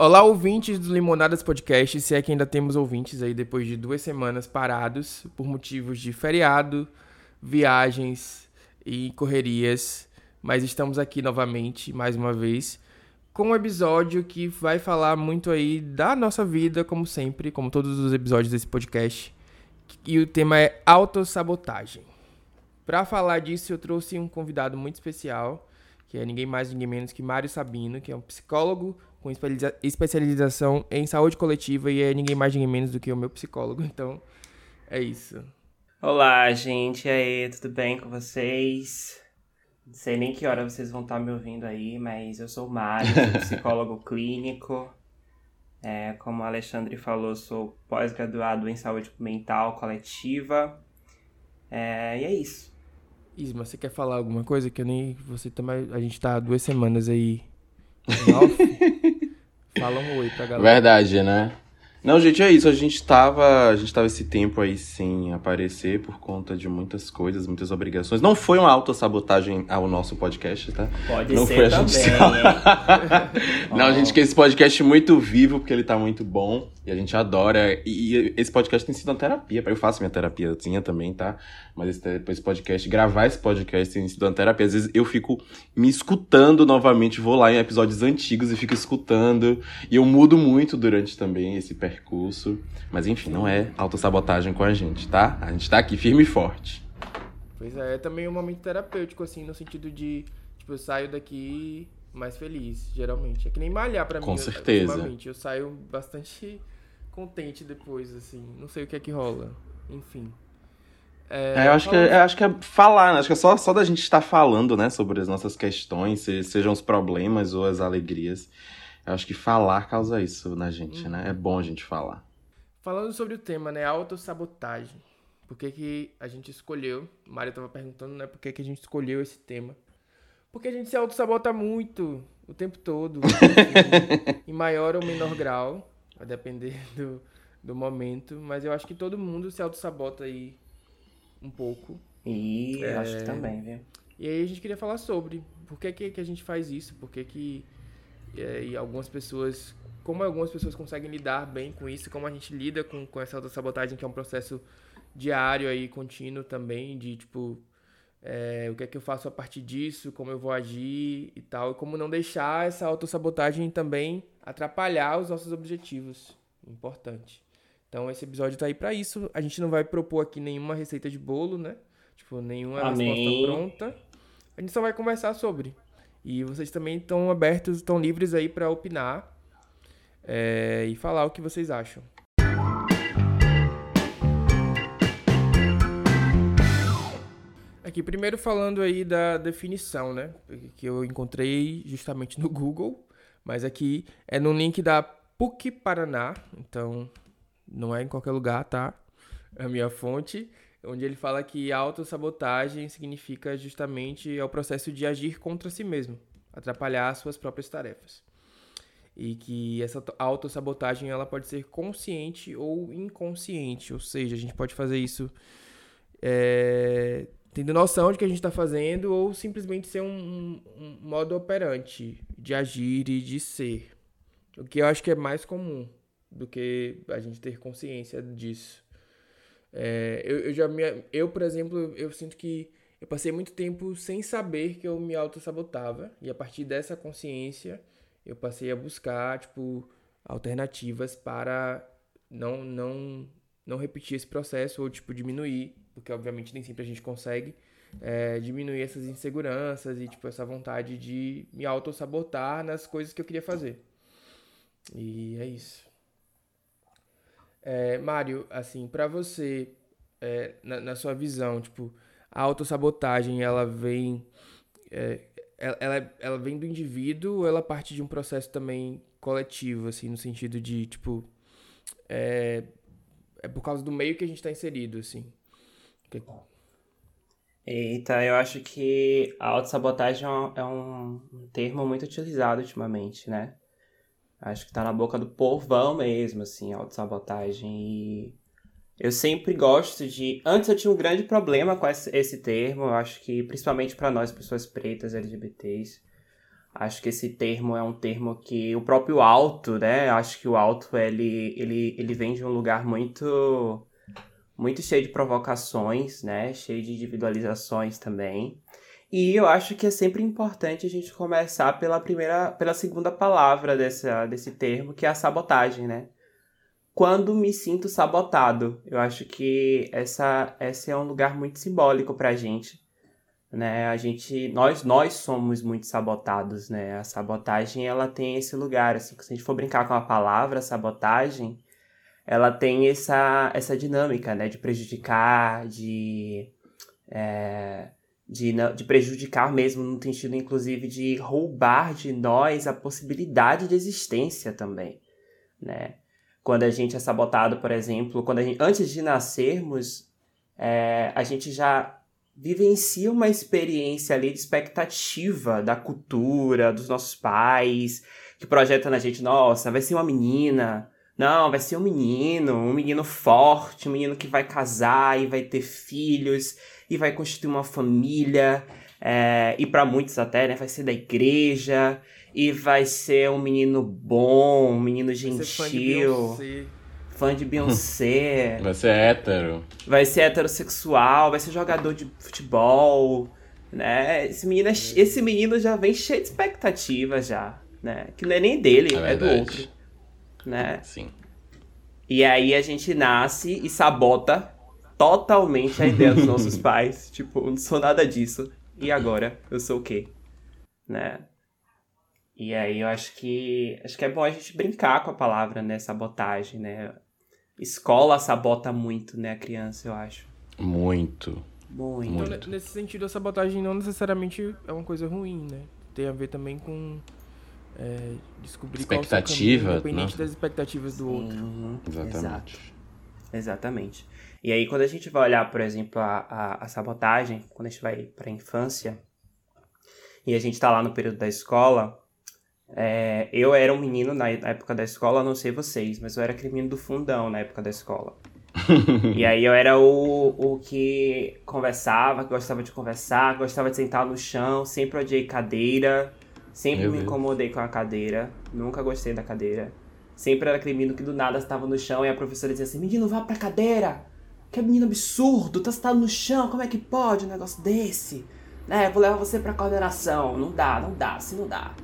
Olá, ouvintes do Limonadas Podcast, se é que ainda temos ouvintes aí depois de duas semanas parados por motivos de feriado, viagens e correrias, mas estamos aqui novamente, mais uma vez, com um episódio que vai falar muito aí da nossa vida, como sempre, como todos os episódios desse podcast, e o tema é autossabotagem. Para falar disso, eu trouxe um convidado muito especial, que é ninguém mais, ninguém menos que Mário Sabino, que é um psicólogo com especialização em saúde coletiva e é ninguém mais, ninguém menos do que o meu psicólogo. Então, é isso. Olá, gente. E aí, tudo bem com vocês? Não sei nem que hora vocês vão estar me ouvindo aí, mas eu sou o Mário, sou psicólogo clínico. É, como o Alexandre falou, sou pós-graduado em saúde mental coletiva. É, e é isso. Isma, você quer falar alguma coisa que eu nem. Você também. A gente tá há duas semanas aí. Fala um oi pra galera. Verdade, né? Não, gente, é isso. A gente tava. A gente tava esse tempo aí sem aparecer por conta de muitas coisas, muitas obrigações. Não foi uma autossabotagem ao nosso podcast, tá? Pode não ser foi a também, gente... Não, a gente quer esse podcast muito vivo, porque ele tá muito bom. E a gente adora. E esse podcast tem sido uma terapia. Eu faço minha terapiazinha também, tá? Mas esse, esse podcast, gravar esse podcast tem sido uma terapia. Às vezes eu fico me escutando novamente, vou lá em episódios antigos e fico escutando. E eu mudo muito durante também esse percurso. Mas enfim, não é autossabotagem com a gente, tá? A gente tá aqui firme e forte. Pois é, é também um momento terapêutico, assim, no sentido de, tipo, eu saio daqui mais feliz, geralmente. É que nem malhar pra Com mim. certeza. ultimamente. Eu saio bastante contente depois, assim. Não sei o que é que rola. Enfim. É, eu, acho que, eu acho que é falar, né? acho que é só, só da gente estar falando, né, sobre as nossas questões, se- sejam os problemas ou as alegrias. Eu acho que falar causa isso na gente, né? É bom a gente falar. Falando sobre o tema, né? Autossabotagem. Por que, que a gente escolheu? O Mário tava perguntando, né? Por que, que a gente escolheu esse tema? Porque a gente se autossabota muito, o tempo todo. assim, em maior ou menor grau. Vai depender do, do momento. Mas eu acho que todo mundo se autossabota aí um pouco. E eu acho É. que também, viu? E aí a gente queria falar sobre por que, que, que a gente faz isso, por que, que é, e algumas pessoas, como algumas pessoas conseguem lidar bem com isso, como a gente lida com, com essa autossabotagem, que é um processo diário aí, contínuo também, de tipo, é, o que é que eu faço a partir disso, como eu vou agir e tal, e como não deixar essa autossabotagem também atrapalhar os nossos objetivos. Importante. Então esse episódio tá aí pra isso. A gente não vai propor aqui nenhuma receita de bolo, né? Tipo, nenhuma Amém. resposta pronta. A gente só vai conversar sobre. E vocês também estão abertos, estão livres aí pra opinar é, e falar o que vocês acham. Aqui, primeiro falando aí da definição, né? Que eu encontrei justamente no Google, mas aqui é no link da PUC Paraná, então não é em qualquer lugar, tá? É a minha fonte, onde ele fala que autossabotagem significa justamente é o processo de agir contra si mesmo, atrapalhar as suas próprias tarefas. E que essa to- autossabotagem ela pode ser consciente ou inconsciente, ou seja, a gente pode fazer isso é, tendo noção de que a gente está fazendo ou simplesmente ser um, um- um modo operante de agir e de ser. O que eu acho que é mais comum do que a gente ter consciência disso. É, eu, eu já me, eu, por exemplo, eu sinto que eu passei muito tempo sem saber que eu me autossabotava e a partir dessa consciência eu passei a buscar, tipo, alternativas para não não não repetir esse processo ou tipo diminuir, porque obviamente nem sempre a gente consegue é, diminuir essas inseguranças e tipo essa vontade de me autossabotar nas coisas que eu queria fazer. E é isso. É, Mário, assim, pra você, é, na, na sua visão, tipo, a autossabotagem, ela vem, é, ela, ela, vem do indivíduo ou ela parte de um processo também coletivo, assim, no sentido de, tipo, é, é por causa do meio que a gente tá inserido, assim. Que- Eita, eu acho que a autossabotagem é um, é um termo muito utilizado ultimamente, né? Acho que tá na boca do povão mesmo, assim, autossabotagem. E eu sempre gosto de. Antes eu tinha um grande problema com esse, esse termo, eu acho que principalmente para nós, pessoas pretas, LGBTs. Acho que esse termo é um termo que o próprio alto, né? Acho que o alto ele, ele, ele vem de um lugar muito muito cheio de provocações, né? Cheio de individualizações também. E eu acho que é sempre importante a gente começar pela primeira, pela segunda palavra dessa, desse termo, que é a sabotagem, né? Quando me sinto sabotado, eu acho que essa, esse é um lugar muito simbólico pra gente né? A gente, nós, nós somos muito sabotados, né? A sabotagem, ela tem esse lugar, assim, se a gente for brincar com a palavra sabotagem, ela tem essa, essa dinâmica, né? De prejudicar, de, é, de, de prejudicar mesmo, no sentido, inclusive, de roubar de nós a possibilidade de existência também, né? Quando a gente é sabotado, por exemplo, quando gente, antes de nascermos, é, a gente já vivencia uma experiência ali de expectativa da cultura, dos nossos pais, que projeta na gente, nossa, vai ser uma menina, não, vai ser um menino, um menino forte, um menino que vai casar e vai ter filhos e vai constituir uma família, é, e para muitos até, né, vai ser da igreja e vai ser um menino bom, um menino gentil fã de Beyoncé. Vai ser hétero. Vai ser heterossexual, vai ser jogador de futebol, né? Esse menino, é, esse menino já vem cheio de expectativas já, né? Que não é nem dele, é, é do outro, né? Sim. E aí a gente nasce e sabota totalmente a ideia dos nossos pais. Tipo, não sou nada disso. E agora? Eu sou o quê? Né? E aí eu acho que acho que é bom a gente brincar com a palavra, né, sabotagem, né? escola sabota muito, né, a criança, eu acho. Muito. Muito. Então, muito. nesse sentido, a sabotagem não necessariamente é uma coisa ruim, né? Tem a ver também com é, descobrir expectativa, qual é o caminho, independente das expectativas do Sim, outro. Uhum. Exatamente. Exato. Exatamente. E aí, quando a gente vai olhar, por exemplo, a, a, a sabotagem, quando a gente vai para a infância, e a gente está lá no período da escola, é, eu era um menino na época da escola, não sei vocês, mas eu era aquele menino do fundão na época da escola. e aí eu era o, o que conversava, que gostava de conversar, gostava de sentar no chão, sempre odiei cadeira, sempre Meu me Deus. incomodei com a cadeira, nunca gostei da cadeira. Sempre era aquele menino que do nada estava no chão e a professora dizia assim: Menino, vá pra cadeira! Que menino absurdo, tá sentado no chão, como é que pode um negócio desse? É, vou levar você pra coordenação. Não dá, não dá, assim não dá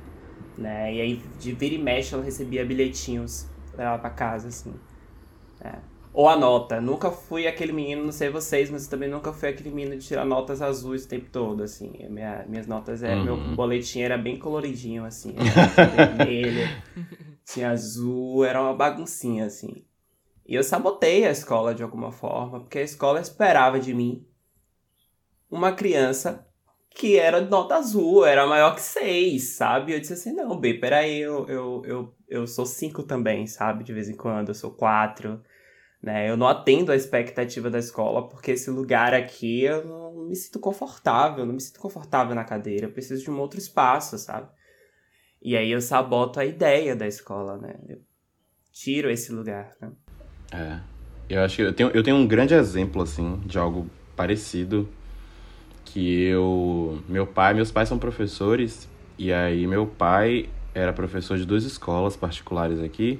né? E aí, de vira e mexe, ela recebia bilhetinhos pra ela pra casa, assim. É. Ou a nota. Nunca fui aquele menino, não sei vocês, mas também nunca fui aquele menino de tirar notas azuis o tempo todo, assim. Minha, minhas notas, é, uhum. meu boletim era bem coloridinho, assim. Era vermelho, tinha azul, era uma baguncinha, assim. E eu sabotei a escola de alguma forma, porque a escola esperava de mim uma criança que era nota azul, era maior que seis, sabe? Eu disse assim, não, B, peraí, eu, eu, eu, eu sou cinco também, sabe? De vez em quando, eu sou quatro, né? Eu não atendo a expectativa da escola, porque esse lugar aqui eu não me sinto confortável, não me sinto confortável na cadeira, eu preciso de um outro espaço, sabe? E aí eu saboto a ideia da escola, né? Eu tiro esse lugar, né? É. Eu acho que eu tenho, eu tenho um grande exemplo, assim, de algo parecido que eu. Meu pai, meus pais são professores, e aí meu pai era professor de duas escolas particulares aqui.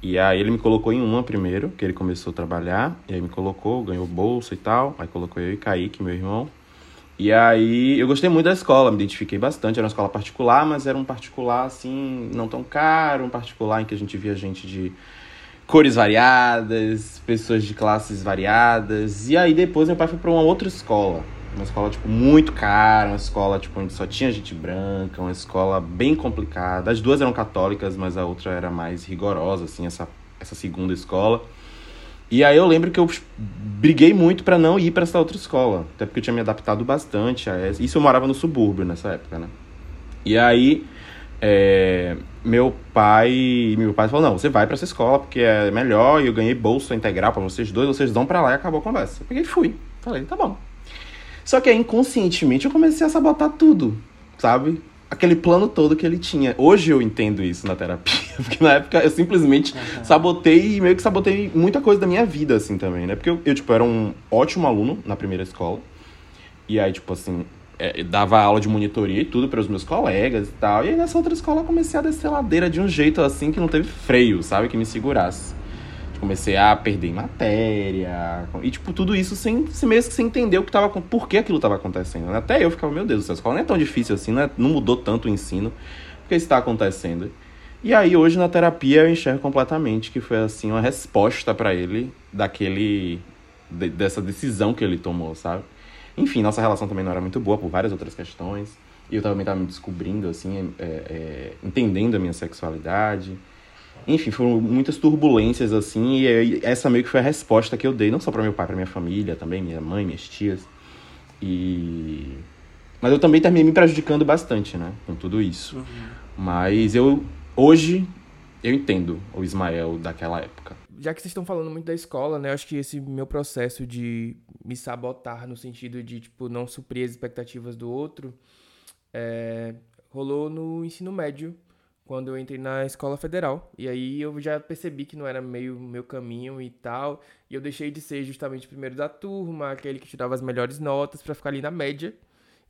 E aí ele me colocou em uma primeiro, que ele começou a trabalhar, e aí me colocou, ganhou bolsa e tal. Aí colocou eu e Kaique, meu irmão. E aí eu gostei muito da escola, me identifiquei bastante. Era uma escola particular, mas era um particular assim, não tão caro, um particular em que a gente via gente de cores variadas, pessoas de classes variadas. E aí depois meu pai foi para uma outra escola, uma escola, tipo, muito cara, uma escola, tipo, onde só tinha gente branca, uma escola bem complicada. As duas eram católicas, mas a outra era mais rigorosa, assim, essa, essa segunda escola. E aí eu lembro que eu briguei muito para não ir para essa outra escola, até porque eu tinha me adaptado bastante a essa. Isso eu morava no subúrbio nessa época, né? E aí é, meu pai, meu pai falou: "Não, você vai para essa escola porque é melhor e eu ganhei bolsa integral para vocês dois, vocês vão para lá" e acabou a conversa. Eu peguei e fui. Falei: "Tá bom". Só que aí, inconscientemente, eu comecei a sabotar tudo, sabe? Aquele plano todo que ele tinha. Hoje eu entendo isso na terapia, porque na época eu simplesmente uhum. sabotei e meio que sabotei muita coisa da minha vida, assim, também, né? Porque eu, eu, tipo, era um ótimo aluno na primeira escola. E aí, tipo assim, é, dava aula de monitoria e tudo para os meus colegas e tal. E aí nessa outra escola eu comecei a descer ladeira de um jeito assim que não teve freio, sabe? Que me segurasse. Comecei a perder matéria. E, tipo, tudo isso sem, sem mesmo que sem entender o que tava, por que aquilo estava acontecendo. Né? Até eu ficava, meu Deus, essa escola não é tão difícil assim, não, é, não mudou tanto o ensino. Por que está acontecendo? E aí, hoje na terapia, eu enxergo completamente que foi, assim, uma resposta para ele daquele. De, dessa decisão que ele tomou, sabe? Enfim, nossa relação também não era muito boa por várias outras questões. E eu também estava me descobrindo, assim, é, é, entendendo a minha sexualidade. Enfim, foram muitas turbulências, assim, e essa meio que foi a resposta que eu dei, não só para meu pai, para minha família também, minha mãe, minhas tias. E. Mas eu também terminei me prejudicando bastante, né, com tudo isso. Uhum. Mas eu, hoje, eu entendo o Ismael daquela época. Já que vocês estão falando muito da escola, né, eu acho que esse meu processo de me sabotar no sentido de, tipo, não suprir as expectativas do outro, é, rolou no ensino médio, quando eu entrei na escola federal. E aí eu já percebi que não era meio meu caminho e tal. E eu deixei de ser justamente o primeiro da turma, aquele que tirava as melhores notas para ficar ali na média.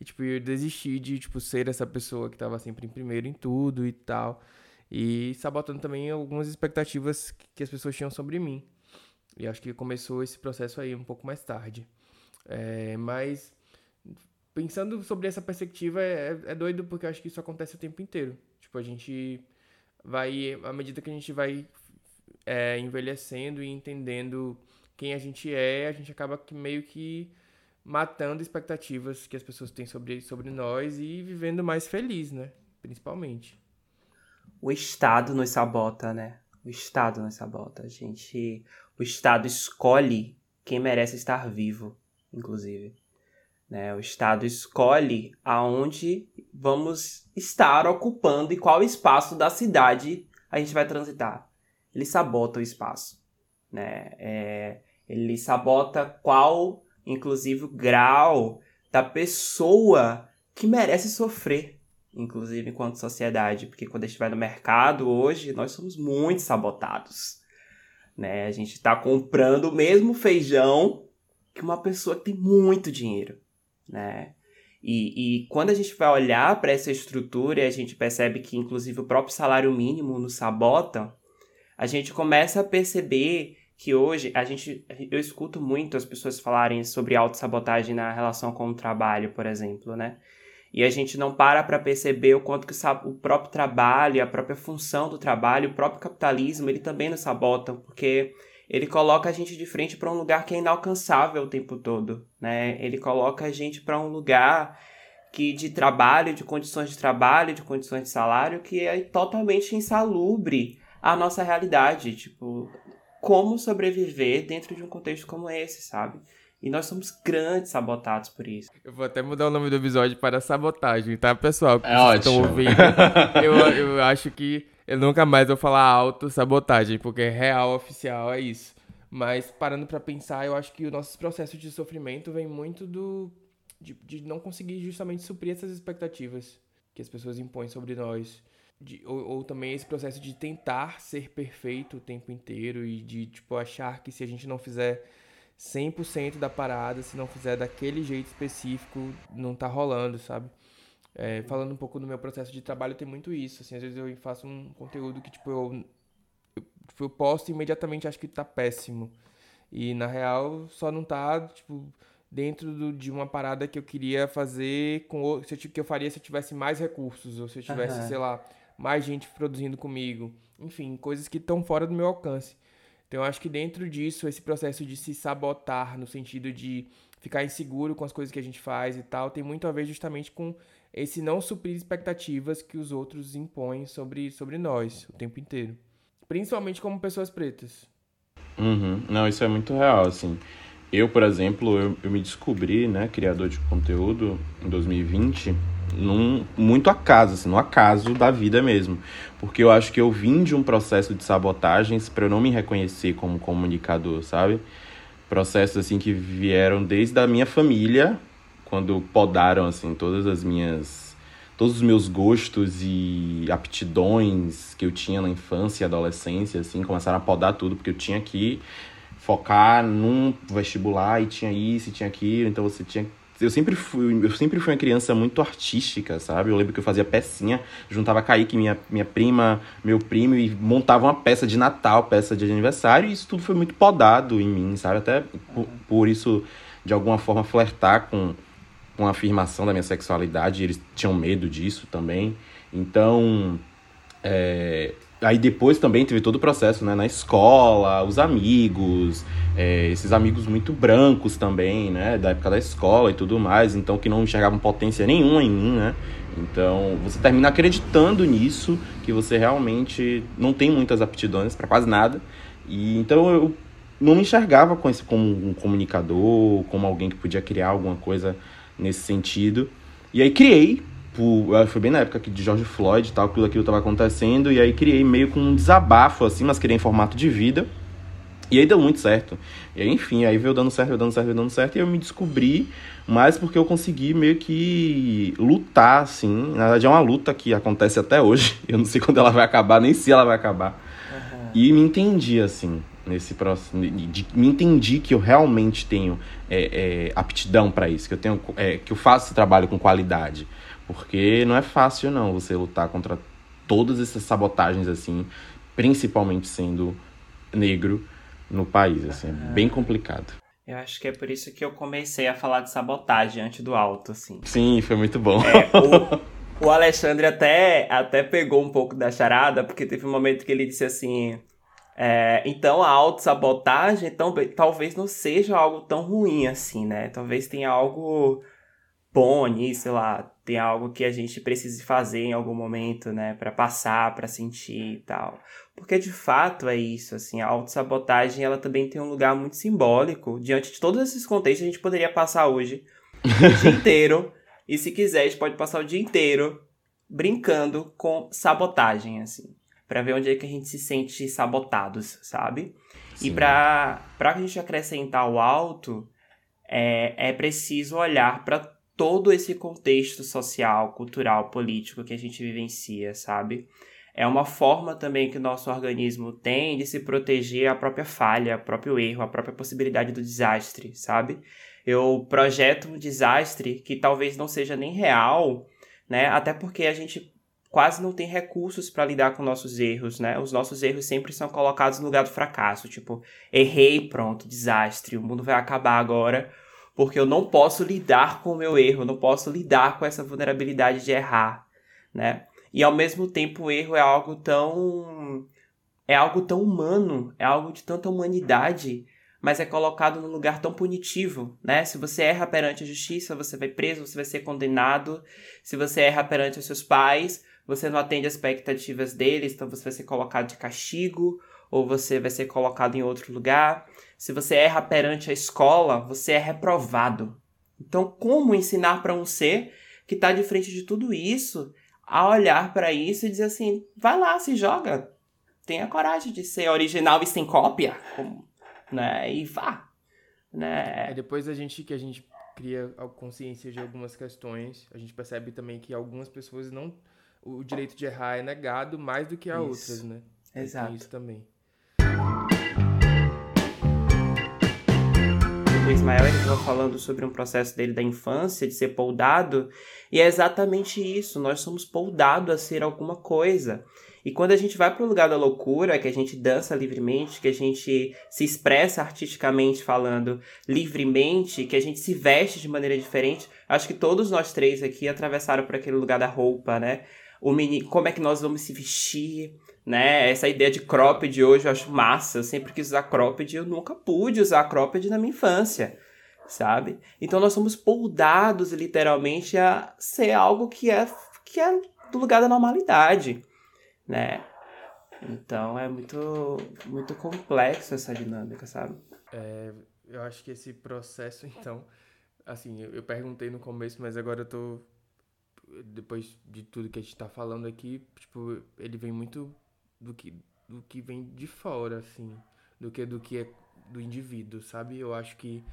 E, tipo, eu desisti de, tipo, ser essa pessoa que tava sempre em primeiro em tudo e tal. E sabotando também algumas expectativas que as pessoas tinham sobre mim. E acho que começou esse processo aí um pouco mais tarde. É, mas pensando sobre essa perspectiva é, é doido porque eu acho que isso acontece o tempo inteiro. Tipo, a gente vai, à medida que a gente vai é, envelhecendo e entendendo quem a gente é, a gente acaba que meio que matando expectativas que as pessoas têm sobre, sobre nós e vivendo mais feliz, né? Principalmente. O Estado nos sabota, né? O Estado nos sabota. A gente. O Estado escolhe quem merece estar vivo, inclusive. Né? O Estado escolhe aonde vamos estar ocupando e qual espaço da cidade a gente vai transitar. Ele sabota o espaço. Né? É, ele sabota qual, inclusive, o grau da pessoa que merece sofrer, inclusive enquanto sociedade. Porque quando a gente vai no mercado hoje, nós somos muito sabotados. Né? A gente está comprando o mesmo feijão que uma pessoa que tem muito dinheiro né? E, e quando a gente vai olhar para essa estrutura e a gente percebe que, inclusive, o próprio salário mínimo nos sabota, a gente começa a perceber que hoje a gente eu escuto muito as pessoas falarem sobre autossabotagem na relação com o trabalho, por exemplo, né? E a gente não para para perceber o quanto que o próprio trabalho, a própria função do trabalho, o próprio capitalismo, ele também nos sabota, porque ele coloca a gente de frente para um lugar que é inalcançável o tempo todo, né? Ele coloca a gente para um lugar que de trabalho, de condições de trabalho, de condições de salário que é totalmente insalubre à nossa realidade, tipo, como sobreviver dentro de um contexto como esse, sabe? E nós somos grandes sabotados por isso. Eu vou até mudar o nome do episódio para sabotagem, tá, pessoal? É ótimo. Estão ouvindo. eu, eu acho que eu nunca mais vou falar auto-sabotagem, porque real, oficial, é isso. Mas parando para pensar, eu acho que o nosso processo de sofrimento vem muito do de, de não conseguir justamente suprir essas expectativas que as pessoas impõem sobre nós. De, ou, ou, também esse processo de tentar ser perfeito o tempo inteiro e de tipo achar que se a gente não fizer 100% da parada, se não fizer daquele jeito específico, não tá rolando, sabe? É, falando um pouco do meu processo de trabalho, tem muito isso. Assim, às vezes eu faço um conteúdo que, tipo, eu, eu, tipo, eu posto e imediatamente acho que tá péssimo. E, na real, só não tá, tipo, dentro do, de uma parada que eu queria fazer com se eu, que eu faria se eu tivesse mais recursos, ou se eu tivesse, uhum. sei lá, mais gente produzindo comigo. Enfim, coisas que estão fora do meu alcance. Então, eu acho que dentro disso, esse processo de se sabotar, no sentido de ficar inseguro com as coisas que a gente faz e tal, tem muito a ver justamente com esse não suprir expectativas que os outros impõem sobre, sobre nós o tempo inteiro. Principalmente como pessoas pretas. Uhum. Não, isso é muito real, assim. Eu, por exemplo, eu, eu me descobri, né, criador de conteúdo em 2020, num, muito acaso, assim, no acaso da vida mesmo. Porque eu acho que eu vim de um processo de sabotagens para eu não me reconhecer como comunicador, sabe? Processos, assim, que vieram desde a minha família, quando podaram assim todas as minhas todos os meus gostos e aptidões que eu tinha na infância e adolescência assim começaram a podar tudo porque eu tinha que focar num vestibular e tinha isso e tinha aquilo então você tinha eu sempre fui, eu sempre fui uma criança muito artística, sabe? Eu lembro que eu fazia pecinha, juntava Kaique, minha, minha prima, meu primo, e montava uma peça de Natal, peça de aniversário, e isso tudo foi muito podado em mim, sabe? Até por, por isso, de alguma forma, flertar com, com a afirmação da minha sexualidade, eles tinham medo disso também. Então, é, Aí depois também teve todo o processo, né? Na escola, os amigos, é, esses amigos muito brancos também, né? Da época da escola e tudo mais, então que não enxergavam potência nenhuma em mim, né? Então você termina acreditando nisso, que você realmente não tem muitas aptidões para quase nada. E então eu não me enxergava com esse como um comunicador, como alguém que podia criar alguma coisa nesse sentido. E aí criei tipo, foi bem na época de George Floyd e tal, tudo aquilo tava acontecendo, e aí criei meio com um desabafo, assim, mas criei em formato de vida. E aí deu muito certo. E aí, enfim, aí veio dando certo, veio dando certo, veio dando certo, e eu me descobri mais porque eu consegui meio que lutar, assim. Na verdade, é uma luta que acontece até hoje. Eu não sei quando ela vai acabar, nem se ela vai acabar. Uhum. E me entendi, assim, nesse processo. De, me entendi que eu realmente tenho é, é, aptidão para isso, que eu tenho, é, que eu faço esse trabalho com qualidade. Porque não é fácil, não, você lutar contra todas essas sabotagens, assim, principalmente sendo negro no país, assim, é bem complicado. Eu acho que é por isso que eu comecei a falar de sabotagem antes do alto, assim. Sim, foi muito bom. É, o, o Alexandre até, até pegou um pouco da charada, porque teve um momento que ele disse assim... É, então a autossabotagem então, talvez não seja algo tão ruim assim, né? Talvez tenha algo bom nisso, sei lá, tem algo que a gente precise fazer em algum momento, né, para passar, para sentir e tal. Porque de fato é isso, assim, a autossabotagem, ela também tem um lugar muito simbólico. Diante de todos esses contextos, a gente poderia passar hoje o dia inteiro, e se quiser, a gente pode passar o dia inteiro brincando com sabotagem, assim, para ver onde é que a gente se sente sabotados, sabe? Sim. E para a gente acrescentar o alto, é, é preciso olhar para todo esse contexto social, cultural, político que a gente vivencia, sabe? É uma forma também que o nosso organismo tem de se proteger a própria falha, o próprio erro, a própria possibilidade do desastre, sabe? Eu projeto um desastre que talvez não seja nem real, né? Até porque a gente quase não tem recursos para lidar com nossos erros, né? Os nossos erros sempre são colocados no lugar do fracasso, tipo, errei, pronto, desastre, o mundo vai acabar agora porque eu não posso lidar com o meu erro, eu não posso lidar com essa vulnerabilidade de errar, né? E ao mesmo tempo o erro é algo tão é algo tão humano, é algo de tanta humanidade, mas é colocado num lugar tão punitivo, né? Se você erra perante a justiça, você vai preso, você vai ser condenado. Se você erra perante os seus pais, você não atende às expectativas deles, então você vai ser colocado de castigo ou você vai ser colocado em outro lugar. Se você erra perante a escola, você é reprovado. Então, como ensinar para um ser que está de frente de tudo isso a olhar para isso e dizer assim: vai lá, se joga. Tenha coragem de ser original e sem cópia. Né? E vá. Né? É depois a gente que a gente cria a consciência de algumas questões, a gente percebe também que algumas pessoas não. O direito de errar é negado mais do que a isso. outras, né? Exato. Tem isso também. O Ismael ele estava falando sobre um processo dele da infância, de ser poldado, e é exatamente isso, nós somos poldados a ser alguma coisa. E quando a gente vai para o lugar da loucura, que a gente dança livremente, que a gente se expressa artisticamente falando livremente, que a gente se veste de maneira diferente, acho que todos nós três aqui atravessaram por aquele lugar da roupa, né? O mini, como é que nós vamos se vestir, né? Essa ideia de cropped hoje eu acho massa. Eu sempre quis usar cropped eu nunca pude usar cropped na minha infância, sabe? Então nós somos poldados literalmente a ser algo que é que é do lugar da normalidade, né? Então é muito muito complexo essa dinâmica, sabe? É, eu acho que esse processo então, assim, eu, eu perguntei no começo, mas agora eu tô depois de tudo que a gente tá falando aqui, tipo, ele vem muito do que, do que vem de fora, assim, do que do que é do indivíduo, sabe? Eu acho que,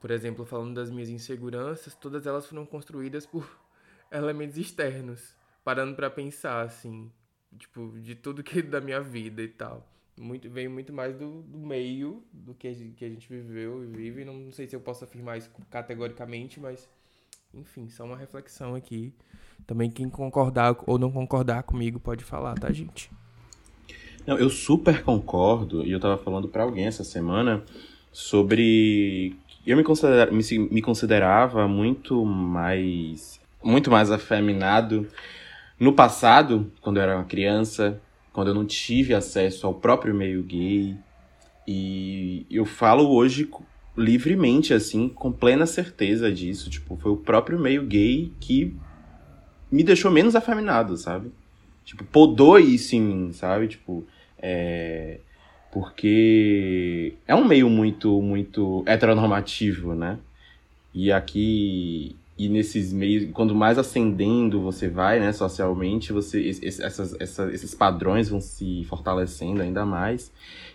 por exemplo, falando das minhas inseguranças, todas elas foram construídas por elementos externos, parando para pensar, assim, tipo, de tudo que da minha vida e tal. Muito, veio muito mais do, do meio do que a, gente, que a gente viveu e vive. Não sei se eu posso afirmar isso categoricamente, mas enfim, só uma reflexão aqui. Também quem concordar ou não concordar comigo pode falar, tá, gente? Não, eu super concordo, e eu tava falando para alguém essa semana sobre. Eu me, considera... me, me considerava muito mais. muito mais afeminado no passado, quando eu era uma criança, quando eu não tive acesso ao próprio meio gay. E eu falo hoje livremente, assim, com plena certeza disso. Tipo, foi o próprio meio gay que me deixou menos afeminado, sabe? Tipo, podou isso em mim, sabe? Tipo, é... Porque é um meio muito, muito heteronormativo, né? E aqui e nesses meios, quando mais ascendendo você vai, né, socialmente, você essas, essas, esses padrões vão se fortalecendo ainda mais.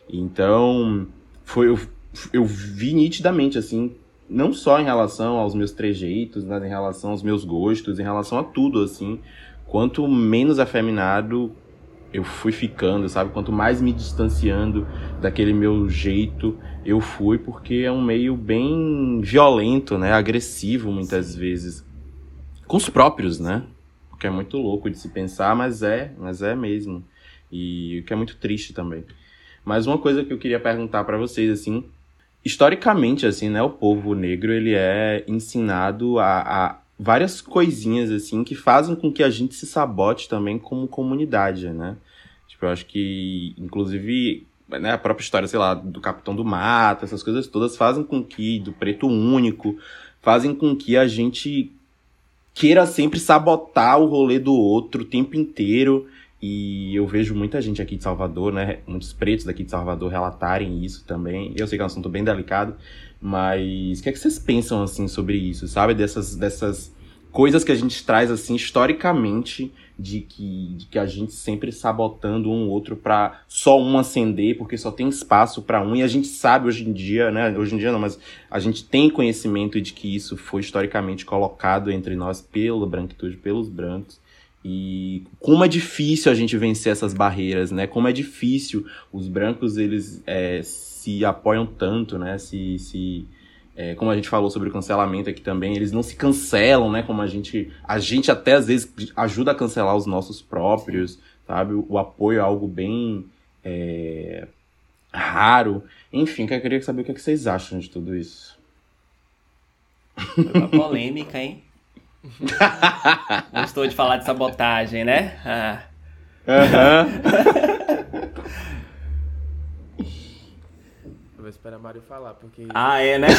Então, foi eu, eu vi nitidamente assim, não só em relação aos meus trejeitos, mas em relação aos meus gostos, em relação a tudo assim, quanto menos afeminado eu fui ficando, sabe? Quanto mais me distanciando daquele meu jeito eu fui, porque é um meio bem violento, né? Agressivo muitas vezes. Com os próprios, né? O que é muito louco de se pensar, mas é, mas é mesmo. E o que é muito triste também. Mas uma coisa que eu queria perguntar para vocês, assim, historicamente, assim, né? O povo negro, ele é ensinado a, a várias coisinhas, assim, que fazem com que a gente se sabote também como comunidade, né? Tipo, eu acho que, inclusive, né, a própria história, sei lá, do Capitão do Mato, essas coisas todas fazem com que, do Preto Único, fazem com que a gente queira sempre sabotar o rolê do outro o tempo inteiro. E eu vejo muita gente aqui de Salvador, né? Muitos pretos daqui de Salvador relatarem isso também. Eu sei que é um assunto bem delicado, mas o que é que vocês pensam, assim, sobre isso, sabe? Dessas, dessas coisas que a gente traz, assim, historicamente, de que, de que a gente sempre sabotando um outro para só um acender, porque só tem espaço para um, e a gente sabe hoje em dia, né? Hoje em dia não, mas a gente tem conhecimento de que isso foi historicamente colocado entre nós pela branquitude, pelos brancos. E como é difícil a gente vencer essas barreiras, né? Como é difícil os brancos eles é, se apoiam tanto, né? Se, se é, como a gente falou sobre o cancelamento aqui também, eles não se cancelam, né? Como a gente, a gente até às vezes ajuda a cancelar os nossos próprios, sabe? O, o apoio é algo bem é, raro. Enfim, eu queria saber o que, é que vocês acham de tudo isso. Foi uma polêmica, hein? Gostou de falar de sabotagem, né? Ah. Uhum. vou esperar Mário falar, porque. Ah, é, né?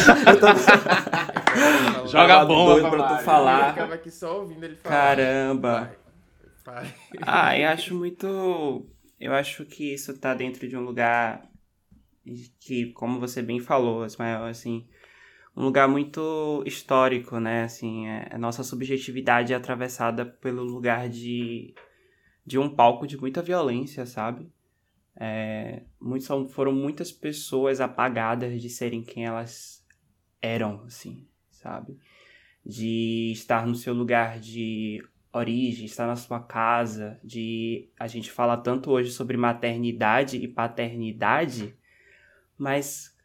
Joga a bomba pra, pra tu falar. Eu ficava aqui só ouvindo ele falar. Caramba. Vai, vai. Ah, eu acho muito. Eu acho que isso tá dentro de um lugar que, como você bem falou, Ismael, assim, um lugar muito histórico, né? Assim, é, a nossa subjetividade é atravessada pelo lugar de, de um palco de muita violência, sabe? É, muitos, foram muitas pessoas apagadas de serem quem elas eram, assim, sabe? De estar no seu lugar de origem, estar na sua casa, de a gente fala tanto hoje sobre maternidade e paternidade, mas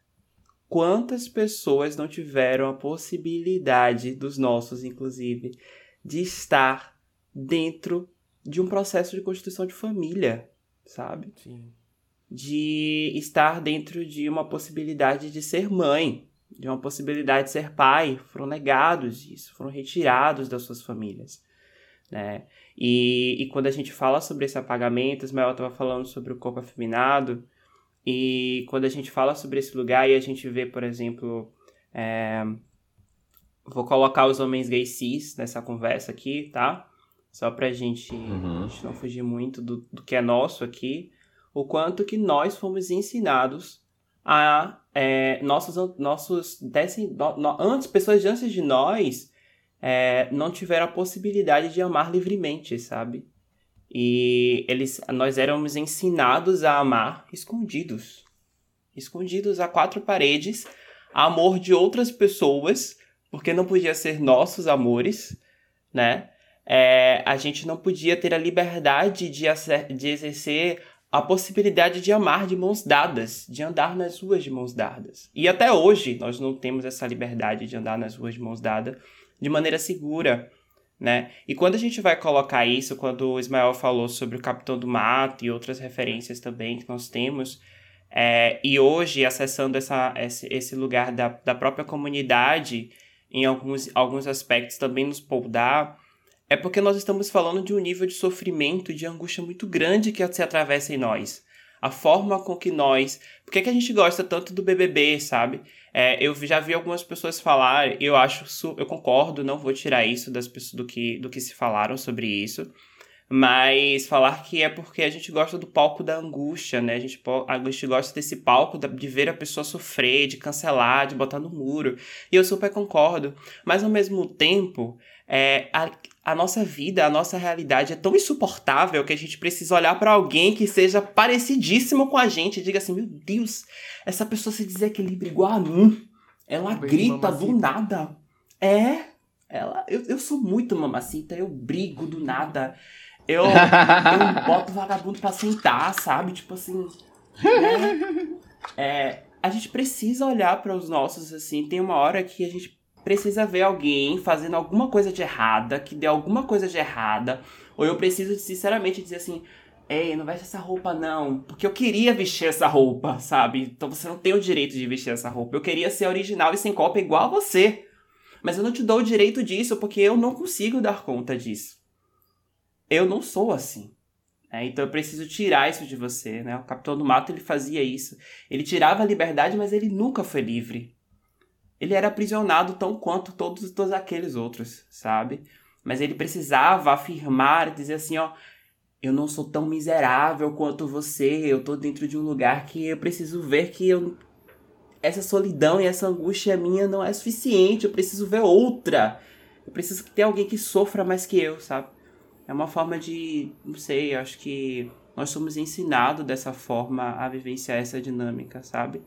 quantas pessoas não tiveram a possibilidade dos nossos, inclusive, de estar dentro de um processo de constituição de família, sabe? Sim. De estar dentro de uma possibilidade de ser mãe, de uma possibilidade de ser pai, foram negados disso, foram retirados das suas famílias, né? E, e quando a gente fala sobre esse apagamento, Ismael estava falando sobre o corpo afeminado, e quando a gente fala sobre esse lugar e a gente vê, por exemplo, é... vou colocar os homens gays cis nessa conversa aqui, tá? Só pra gente, Uhum. a gente não fugir muito do, do que é nosso aqui. O quanto que nós fomos ensinados a é, nossos, nossos antes, pessoas de antes de nós é, não tiveram a possibilidade de amar livremente, sabe? E eles, nós éramos ensinados a amar escondidos. Escondidos a quatro paredes, amor de outras pessoas, porque não podia ser nossos amores, né? É, a gente não podia ter a liberdade de, de exercer a possibilidade de amar de mãos dadas, de andar nas ruas de mãos dadas. E até hoje nós não temos essa liberdade de andar nas ruas de mãos dadas, de maneira segura, né? E quando a gente vai colocar isso, quando o Ismael falou sobre o Capitão do Mato e outras referências também que nós temos, é, e hoje acessando essa, esse, lugar da, da própria comunidade, em alguns, alguns aspectos também nos poldar, é porque nós estamos falando de um nível de sofrimento e de angústia muito grande que se atravessa em nós. A forma com que nós. Por que, que a gente gosta tanto do BBB, sabe? É, eu já vi algumas pessoas falar, eu acho, eu concordo, não vou tirar isso das pessoas do que, do que se falaram sobre isso, mas falar que é porque a gente gosta do palco da angústia, né? A gente, a gente gosta desse palco de ver a pessoa sofrer, de cancelar, de botar no muro. E eu super concordo. Mas ao mesmo tempo, é, a, a nossa vida, a nossa realidade é tão insuportável que a gente precisa olhar para alguém que seja parecidíssimo com a gente e diga assim: meu Deus, essa pessoa se desequilibra igual a mim. Ela grita do nada. É, ela, eu, eu sou muito mamacita, eu brigo do nada. Eu, eu boto vagabundo pra sentar, sabe? Tipo assim. Né? É, a gente precisa olhar para os nossos, assim. Tem uma hora que a gente precisa ver alguém fazendo alguma coisa de errada, que dê alguma coisa de errada, ou eu preciso sinceramente dizer assim: Ei, não veste essa roupa não, porque eu queria vestir essa roupa, sabe? Então você não tem o direito de vestir essa roupa. Eu queria ser original e sem cópia igual a você. Mas eu não te dou o direito disso porque eu não consigo dar conta disso. Eu não sou assim. É, então eu preciso tirar isso de você, né? O Capitão do Mato ele fazia isso. Ele tirava a liberdade, mas ele nunca foi livre ele era aprisionado tão quanto todos, todos aqueles outros, sabe? Mas ele precisava afirmar, dizer assim, ó, eu não sou tão miserável quanto você, eu tô dentro de um lugar que eu preciso ver que eu essa solidão e essa angústia minha não é suficiente, eu preciso ver outra. Eu preciso ter alguém que sofra mais que eu, sabe? É uma forma de, não sei, acho que nós somos ensinados dessa forma a vivenciar essa dinâmica, sabe?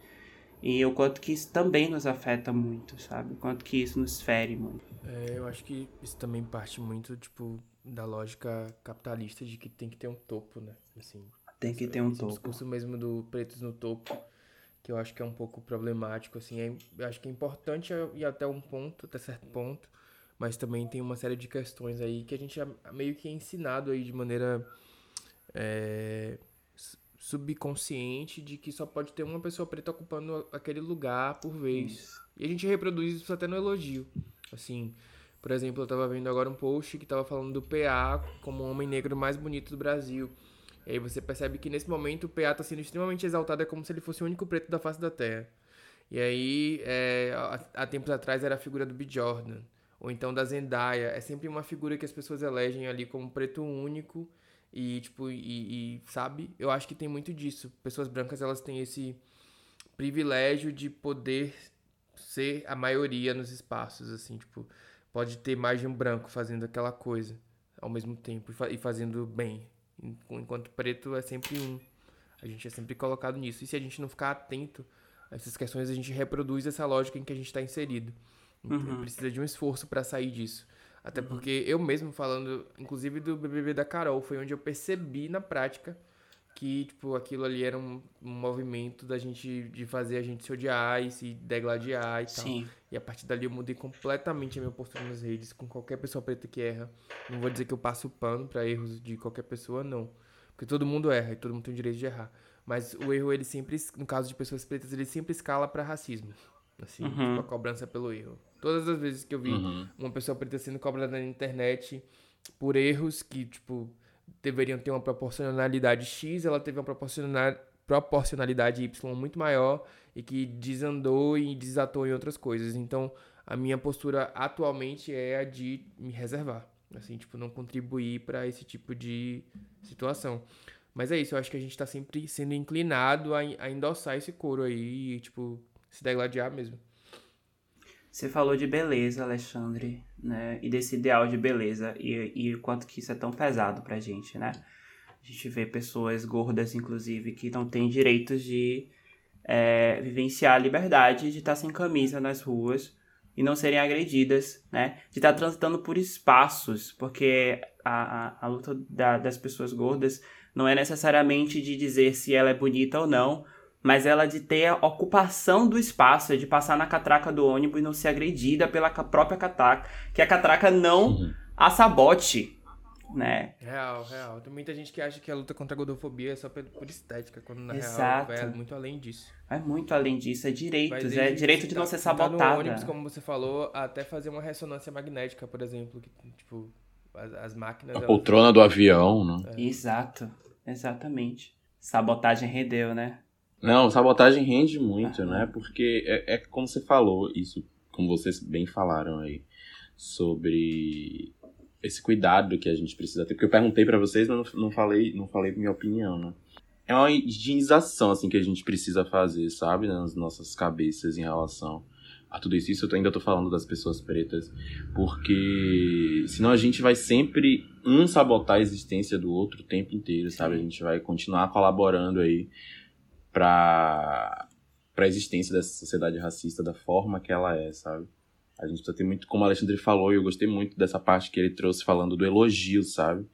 E o quanto que isso também nos afeta muito, sabe? O quanto que isso nos fere muito. É, eu acho que isso também parte muito, tipo, da lógica capitalista de que tem que ter um topo, né? Assim, tem que ter um topo. O discurso mesmo do pretos no topo, que eu acho que é um pouco problemático, assim. É, eu acho que é importante ir até um ponto, até certo ponto, mas também tem uma série de questões aí que a gente é meio que é ensinado aí de maneira... É, subconsciente de que só pode ter uma pessoa preta ocupando aquele lugar por vez. Isso. E a gente reproduz isso até no elogio. Assim, por exemplo, eu tava vendo agora um post que tava falando do PA como o homem negro mais bonito do Brasil. E aí você percebe que nesse momento o PA tá sendo extremamente exaltado, é como se ele fosse o único preto da face da Terra. E aí, é, há, há tempos atrás era a figura do B. Jordan, ou então da Zendaya. É sempre uma figura que as pessoas elegem ali como preto único e, tipo, e, e, sabe? Eu acho que tem muito disso. Pessoas brancas, elas têm esse privilégio de poder ser a maioria nos espaços, assim, tipo, pode ter mais de um branco fazendo aquela coisa ao mesmo tempo e, fazendo bem. Enquanto preto é sempre um. A gente é sempre colocado nisso. E se a gente não ficar atento a essas questões, a gente reproduz essa lógica em que a gente está inserido. Então, uhum. precisa de um esforço para sair disso. Até uhum. porque eu mesmo falando, inclusive do BBB da Carol, foi onde eu percebi na prática que, tipo, aquilo ali era um, um movimento da gente, de fazer a gente se odiar e se degladiar e tal. Sim. E a partir dali eu mudei completamente a minha postura nas redes, com qualquer pessoa preta que erra. Não vou dizer que eu passo pano para erros de qualquer pessoa, não. Porque todo mundo erra e todo mundo tem o direito de errar. Mas o erro, ele sempre, no caso de pessoas pretas, ele sempre escala para racismo. Assim, uhum. tipo, a cobrança pelo erro. Todas as vezes que eu vi uhum. uma pessoa preta sendo cobrada na internet por erros que, tipo, deveriam ter uma proporcionalidade X, ela teve uma proporcionalidade Y muito maior e que desandou e desatou em outras coisas. Então, a minha postura atualmente é a de me reservar. Assim, tipo, não contribuir para esse tipo de situação. Mas é isso, eu acho que a gente tá sempre sendo inclinado a, a endossar esse couro aí e, tipo, se degladiar mesmo. Você falou de beleza, Alexandre, né? E desse ideal de beleza e, e quanto que isso é tão pesado pra gente, né? A gente vê pessoas gordas, inclusive, que não têm direitos de é, vivenciar a liberdade de estar sem camisa nas ruas e não serem agredidas, né? De estar transitando por espaços, porque a, a, a luta da, das pessoas gordas não é necessariamente de dizer se ela é bonita ou não, mas ela de ter a ocupação do espaço, de passar na catraca do ônibus e não ser agredida pela própria catraca, que a catraca não a sabote, né? Real, real. Tem muita gente que acha que a luta contra a gordofobia é só por, estética, quando na Exato. real é muito além disso. É muito além disso, é direitos, é direito de não ser sabotada. no ônibus, como você falou, até fazer uma ressonância magnética, por exemplo, que, tipo, as, as máquinas... A poltrona do avião, né? É. Exato, exatamente. Sabotagem rendeu, né? Não, sabotagem rende muito, né? Porque é, é como você falou, isso, como vocês bem falaram aí, sobre esse cuidado que a gente precisa ter. Porque eu perguntei para vocês, mas não, não, falei, não falei minha opinião, né? É uma higienização, assim, que a gente precisa fazer, sabe? Nas nossas cabeças em relação a tudo isso. Isso eu ainda tô falando das pessoas pretas. Porque senão a gente vai sempre um sabotar a existência do outro o tempo inteiro, sabe? A gente vai continuar colaborando aí pra, pra existência dessa sociedade racista da forma que ela é, sabe? A gente precisa ter muito, como o Alexandre falou, e eu gostei muito dessa parte que ele trouxe falando do elogio, sabe?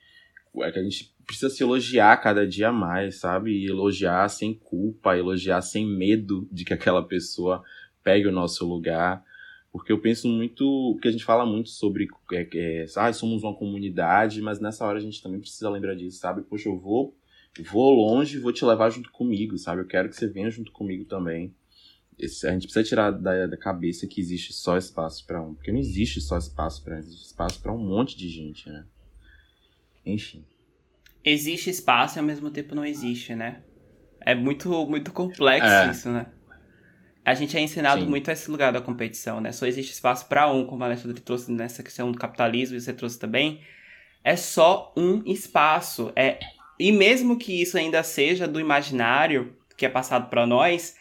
É que a gente precisa se elogiar cada dia mais, sabe? E elogiar sem culpa, elogiar sem medo de que aquela pessoa pegue o nosso lugar. Porque eu penso muito, que a gente fala muito sobre, é, é, ah, somos uma comunidade, mas nessa hora a gente também precisa lembrar disso, sabe? Poxa, eu vou, vou longe, vou te levar junto comigo, sabe? Eu quero que você venha junto comigo também esse, a gente precisa tirar da, da cabeça que existe só espaço para um, porque não existe só espaço para um, existe espaço para um monte de gente, né? Enfim. Existe espaço e ao mesmo tempo não existe, né? É muito muito complexo é. isso, né? A gente é ensinado Sim. muito a esse lugar da competição, né? Só existe espaço para um, como a Alexandre trouxe nessa questão do capitalismo e você trouxe também. É só um espaço. É e mesmo que isso ainda seja do imaginário que é passado para nós,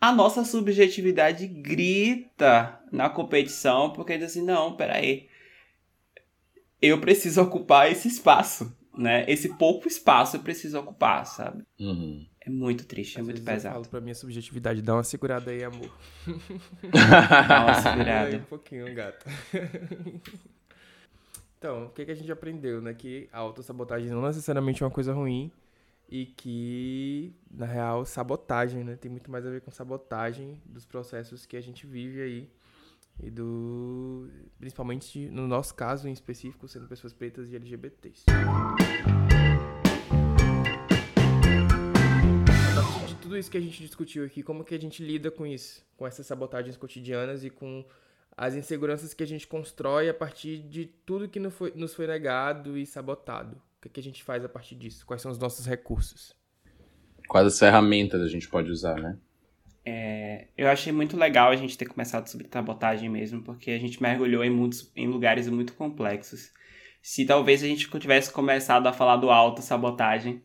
a nossa subjetividade grita na competição porque diz assim, não, peraí, eu preciso ocupar esse espaço, né? Esse pouco espaço eu preciso ocupar, sabe? Uhum. É muito triste, é Às muito pesado. Eu falo pra minha subjetividade, dá uma segurada aí, amor. dá uma segurada. um pouquinho, gato. então, o que, que a gente aprendeu, né? Que a autossabotagem não necessariamente é uma coisa ruim, e que, na real, sabotagem, né? Tem muito mais a ver com sabotagem dos processos que a gente vive aí e do principalmente no nosso caso em específico sendo pessoas pretas e LGBTs. De tudo isso que a gente discutiu aqui, como que a gente lida com isso, com essas sabotagens cotidianas e com as inseguranças que a gente constrói a partir de tudo que nos foi, nos foi negado e sabotado? O que, a gente faz a partir disso? Quais são os nossos recursos? Quais as ferramentas a gente pode usar, né? É, eu achei muito legal a gente ter começado sobre sabotagem mesmo, porque a gente mergulhou em, muitos, em lugares muito complexos. Se talvez a gente tivesse começado a falar do auto-sabotagem,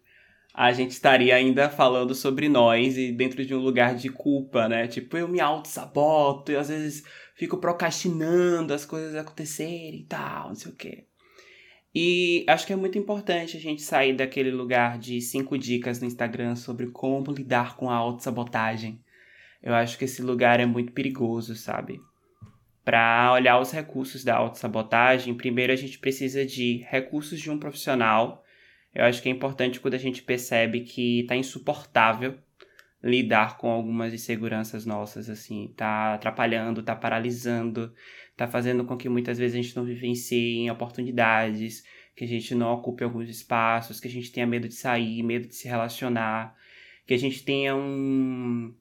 a gente estaria ainda falando sobre nós e dentro de um lugar de culpa, né? Tipo, eu me auto-saboto e às vezes fico procrastinando as coisas acontecerem e tal, não sei o quê. E acho que é muito importante a gente sair daquele lugar de cinco dicas no Instagram sobre como lidar com a autossabotagem. Eu acho que esse lugar é muito perigoso, sabe? Para olhar os recursos da autossabotagem, primeiro a gente precisa de recursos de um profissional. Eu acho que é importante quando a gente percebe que está insuportável lidar com algumas inseguranças nossas, assim, tá atrapalhando, tá paralisando, tá fazendo com que muitas vezes a gente não vivencie oportunidades, que a gente não ocupe alguns espaços, que a gente tenha medo de sair, medo de se relacionar, que a gente tenha um,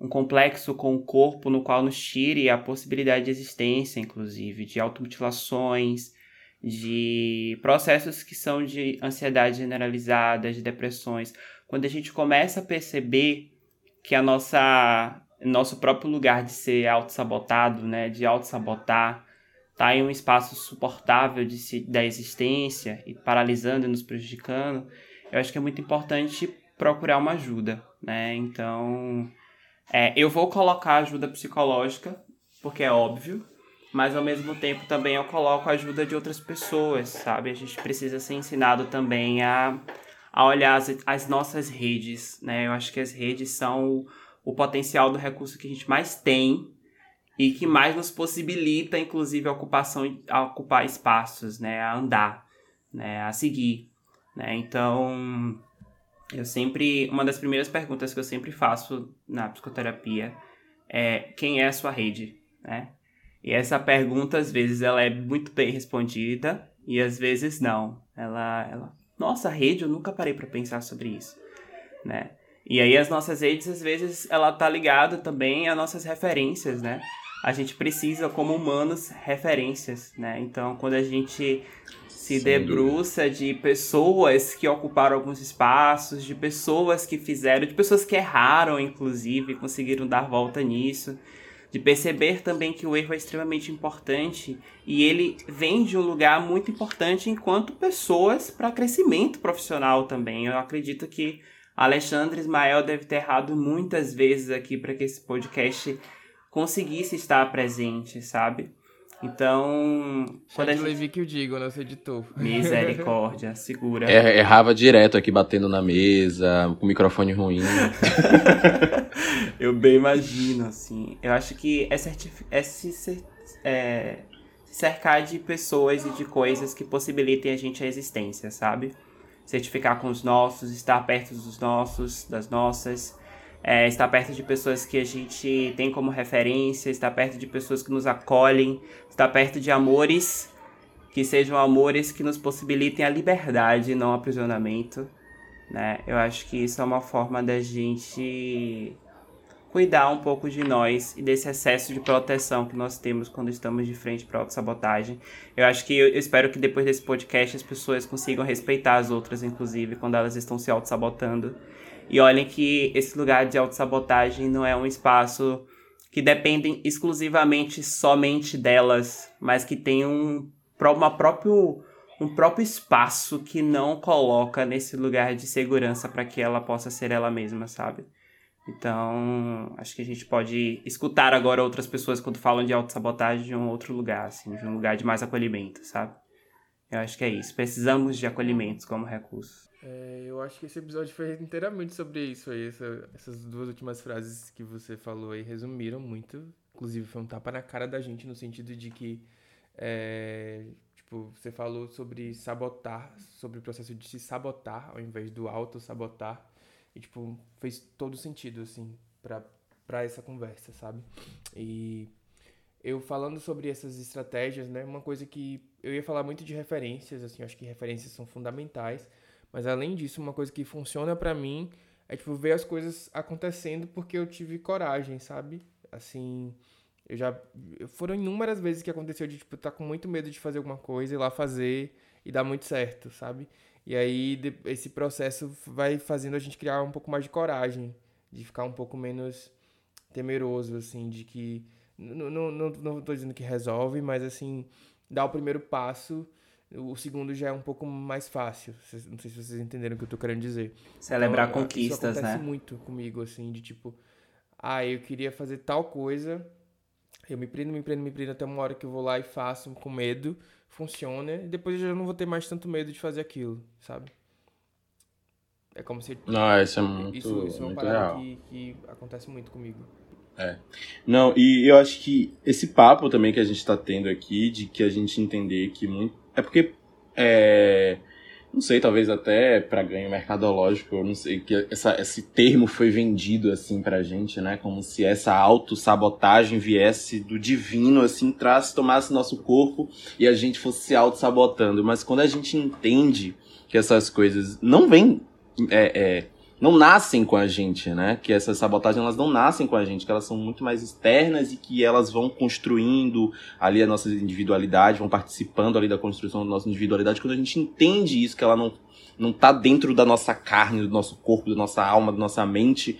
um complexo com o corpo no qual nos tire a possibilidade de existência, inclusive, de automutilações, de processos que são de ansiedade generalizada, de depressões. Quando a gente começa a perceber que a nossa nosso próprio lugar de ser auto-sabotado, né, de auto-sabotar, tá em um espaço suportável de se, da existência e paralisando e nos prejudicando, eu acho que é muito importante procurar uma ajuda, né? Então, é, eu vou colocar ajuda psicológica, porque é óbvio, mas ao mesmo tempo também eu coloco a ajuda de outras pessoas, sabe? A gente precisa ser ensinado também a, a olhar as, as nossas redes, né? Eu acho que as redes são o potencial do recurso que a gente mais tem e que mais nos possibilita, inclusive, a ocupação, a ocupar espaços, né, a andar, né, a seguir, né. Então, eu sempre. Uma das primeiras perguntas que eu sempre faço na psicoterapia é quem é a sua rede, né? E essa pergunta, às vezes, ela é muito bem respondida e às vezes não. Ela, ela nossa, rede, eu nunca parei para pensar sobre isso, né? E aí as nossas redes, às vezes, ela tá ligada também às nossas referências, né? A gente precisa, como humanos, referências, né? Então, quando a gente se Sem debruça dúvida. de pessoas que ocuparam alguns espaços, de pessoas que fizeram, de pessoas que erraram, inclusive, conseguiram dar volta nisso, de perceber também que o erro é extremamente importante e ele vem de um lugar muito importante enquanto pessoas para crescimento profissional também. Eu acredito que Alexandre Ismael deve ter errado muitas vezes aqui para que esse podcast conseguisse estar presente, sabe? Então. Quando a gente... Levi que eu digo, nosso editor. Misericórdia, segura. É, errava direto aqui, batendo na mesa, com o microfone ruim. eu bem imagino, assim. Eu acho que é, certif... é se é... cercar de pessoas e de coisas que possibilitem a gente a existência, sabe? Certificar com os nossos, estar perto dos nossos, das nossas é, estar perto de pessoas que a gente tem como referência, estar perto de pessoas que nos acolhem, estar perto de amores que sejam amores que nos possibilitem a liberdade, não o aprisionamento. Né? Eu acho que isso é uma forma da gente cuidar um pouco de nós e desse excesso de proteção que nós temos quando estamos de frente para a sabotagem. Eu acho que eu, espero que depois desse podcast as pessoas consigam respeitar as outras, inclusive, quando elas estão se auto-sabotando e olhem que esse lugar de autossabotagem não é um espaço que dependem exclusivamente somente delas, mas que tem um, uma próprio, um próprio espaço que não coloca nesse lugar de segurança para que ela possa ser ela mesma, sabe? Então, acho que a gente pode escutar agora outras pessoas quando falam de autossabotagem de um outro lugar, assim, de um lugar de mais acolhimento, sabe? Eu acho que é isso. Precisamos de acolhimentos como recurso. É, eu acho que esse episódio foi inteiramente sobre isso aí. Essa, essas duas últimas frases que você falou aí resumiram muito. Inclusive, foi um tapa na cara da gente no sentido de que. É, tipo, você falou sobre sabotar, sobre o processo de se sabotar ao invés do auto-sabotar. E, tipo, fez todo sentido, assim, pra, pra essa conversa, sabe? E eu falando sobre essas estratégias, né? Uma coisa que eu ia falar muito de referências, assim, acho que referências são fundamentais. Mas além disso, uma coisa que funciona para mim é tipo ver as coisas acontecendo porque eu tive coragem, sabe? Assim, eu já foram inúmeras vezes que aconteceu de tipo estar tá com muito medo de fazer alguma coisa e lá fazer e dar muito certo, sabe? E aí esse processo vai fazendo a gente criar um pouco mais de coragem, de ficar um pouco menos temeroso assim, de que não não não, não tô dizendo que resolve, mas assim, dar o primeiro passo o segundo já é um pouco mais fácil. Não sei se vocês entenderam o que eu tô querendo dizer. Celebrar então, conquistas, isso acontece né? muito comigo, assim, de tipo, ah, eu queria fazer tal coisa, eu me prendo, me prendo, me prendo até uma hora que eu vou lá e faço com medo, funciona, e depois eu já não vou ter mais tanto medo de fazer aquilo, sabe? É como se. Não, isso é muito. Isso, isso é uma parada que, que acontece muito comigo. É. Não, e eu acho que esse papo também que a gente tá tendo aqui, de que a gente entender que muito é porque. É, não sei, talvez até para ganho mercadológico, eu não sei, que essa, esse termo foi vendido assim pra gente, né? Como se essa autossabotagem viesse do divino, assim, trasse, tomasse nosso corpo e a gente fosse se auto-sabotando. Mas quando a gente entende que essas coisas não vêm é, é, não nascem com a gente, né? Que essas sabotagens elas não nascem com a gente, que elas são muito mais externas e que elas vão construindo ali a nossa individualidade, vão participando ali da construção da nossa individualidade. Quando a gente entende isso, que ela não não tá dentro da nossa carne, do nosso corpo, da nossa alma, da nossa mente,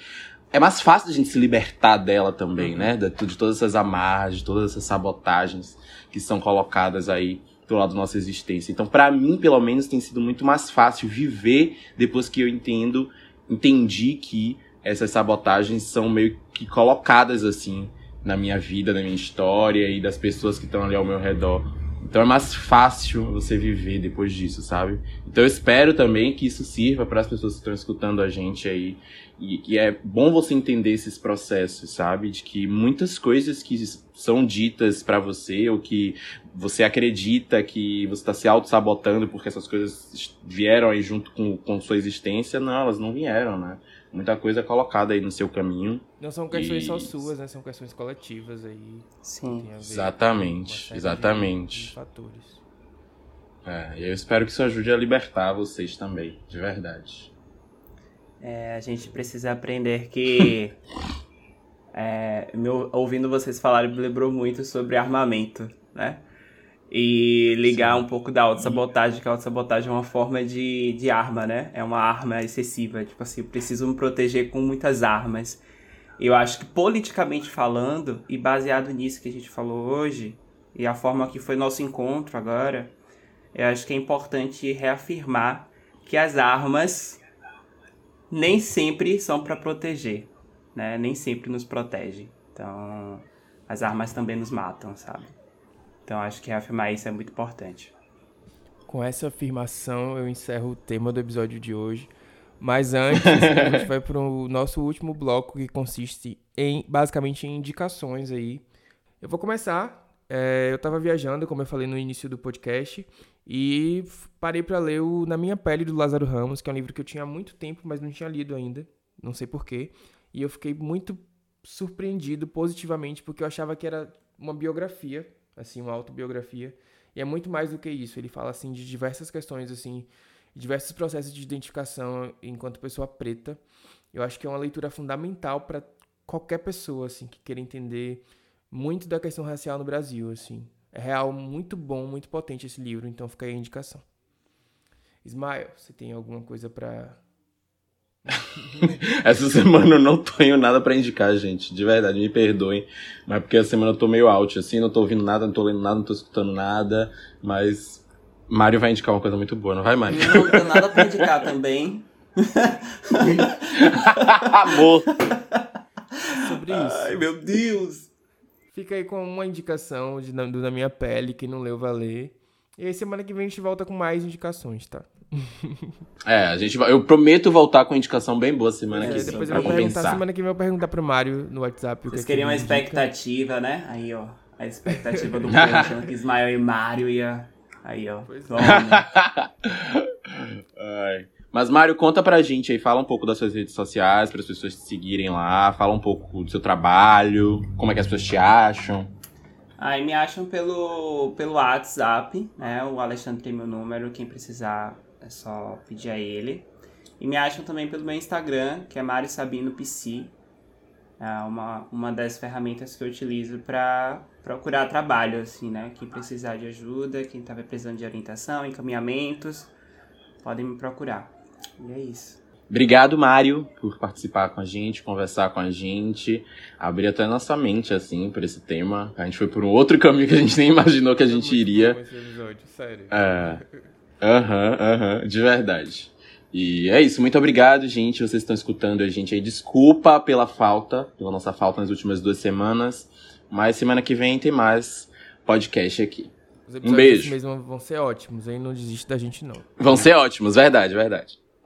é mais fácil a gente se libertar dela também, uhum. né? De, de todas essas amarras, de todas essas sabotagens que são colocadas aí do lado da nossa existência. Então, para mim, pelo menos, tem sido muito mais fácil viver depois que eu entendo entendi que essas sabotagens são meio que colocadas assim na minha vida, na minha história e das pessoas que estão ali ao meu redor. Então é mais fácil você viver depois disso, sabe? Então eu espero também que isso sirva para as pessoas que estão escutando a gente aí. E, e é bom você entender esses processos, sabe? De que muitas coisas que são ditas para você ou que você acredita que você está se auto-sabotando porque essas coisas vieram aí junto com, com sua existência, não, elas não vieram, né? Muita coisa é colocada aí no seu caminho. Não são questões e... só suas, né? São questões coletivas aí. Sim. Exatamente, exatamente. De, de fatores. É, eu espero que isso ajude a libertar vocês também, de verdade. É, a gente precisa aprender que. é, meu, ouvindo vocês falarem, me lembrou muito sobre armamento, né? E ligar Sim. um pouco da autossabotagem, que a autossabotagem é uma forma de, de arma, né? É uma arma excessiva. Tipo assim, eu preciso me proteger com muitas armas. Eu acho que politicamente falando, e baseado nisso que a gente falou hoje, e a forma que foi nosso encontro agora, eu acho que é importante reafirmar que as armas nem sempre são para proteger, né? Nem sempre nos protege. Então, as armas também nos matam, sabe? Então, acho que reafirmar isso é muito importante. Com essa afirmação, eu encerro o tema do episódio de hoje. Mas antes, a gente vai para o nosso último bloco que consiste em basicamente em indicações aí. Eu vou começar. É, eu estava viajando, como eu falei no início do podcast, e parei para ler o Na Minha Pele do Lázaro Ramos, que é um livro que eu tinha há muito tempo, mas não tinha lido ainda. Não sei porquê. E eu fiquei muito surpreendido positivamente, porque eu achava que era uma biografia, assim, uma autobiografia. E é muito mais do que isso. Ele fala assim de diversas questões assim diversos processos de identificação enquanto pessoa preta. Eu acho que é uma leitura fundamental para qualquer pessoa assim que queira entender muito da questão racial no Brasil, assim. É real muito bom, muito potente esse livro, então fica aí a indicação. Ismael, você tem alguma coisa para Essa semana eu não tenho nada para indicar, gente. De verdade, me perdoem. Mas porque a semana eu tô meio out, assim, não tô ouvindo nada, não tô lendo nada, não tô escutando nada. Mas Mário vai indicar uma coisa muito boa, não vai, Mário? Eu não tenho nada pra indicar também. Amor! Sobre isso. Ai, meu Deus! Fica aí com uma indicação de, do Da Minha Pele, que não leu, vai ler. E aí semana que vem a gente volta com mais indicações, tá? É, a gente vai, eu prometo voltar com indicação bem boa semana é, que vem. Depois eu vou perguntar, semana que vem eu vou perguntar pro Mário no WhatsApp. Vocês que queriam uma expectativa, né? Aí, ó. A expectativa do povo, que Ismael e Mário ia Aí, ó. Pois Ai. Mas, Mário, conta pra gente aí, fala um pouco das suas redes sociais, para as pessoas te seguirem lá, fala um pouco do seu trabalho, como é que as pessoas te acham. Aí me acham pelo, pelo WhatsApp, né? O Alexandre tem meu número, quem precisar é só pedir a ele. E me acham também pelo meu Instagram, que é Mário Sabino PC. É uma, uma das ferramentas que eu utilizo para procurar trabalho, assim, né? Quem precisar de ajuda, quem estava precisando de orientação, encaminhamentos, podem me procurar. E é isso. Obrigado, Mário, por participar com a gente, conversar com a gente, abrir até nossa mente, assim, por esse tema. A gente foi por um outro caminho que a gente nem imaginou que a gente iria. Sério. É. Aham, aham, de verdade. E é isso, muito obrigado, gente. Vocês estão escutando a gente aí. Desculpa pela falta, pela nossa falta nas últimas duas semanas. Mas semana que vem tem mais podcast aqui. um beijo. mesmo vão ser ótimos, aí não desiste da gente não. Vão ser ótimos, verdade, verdade.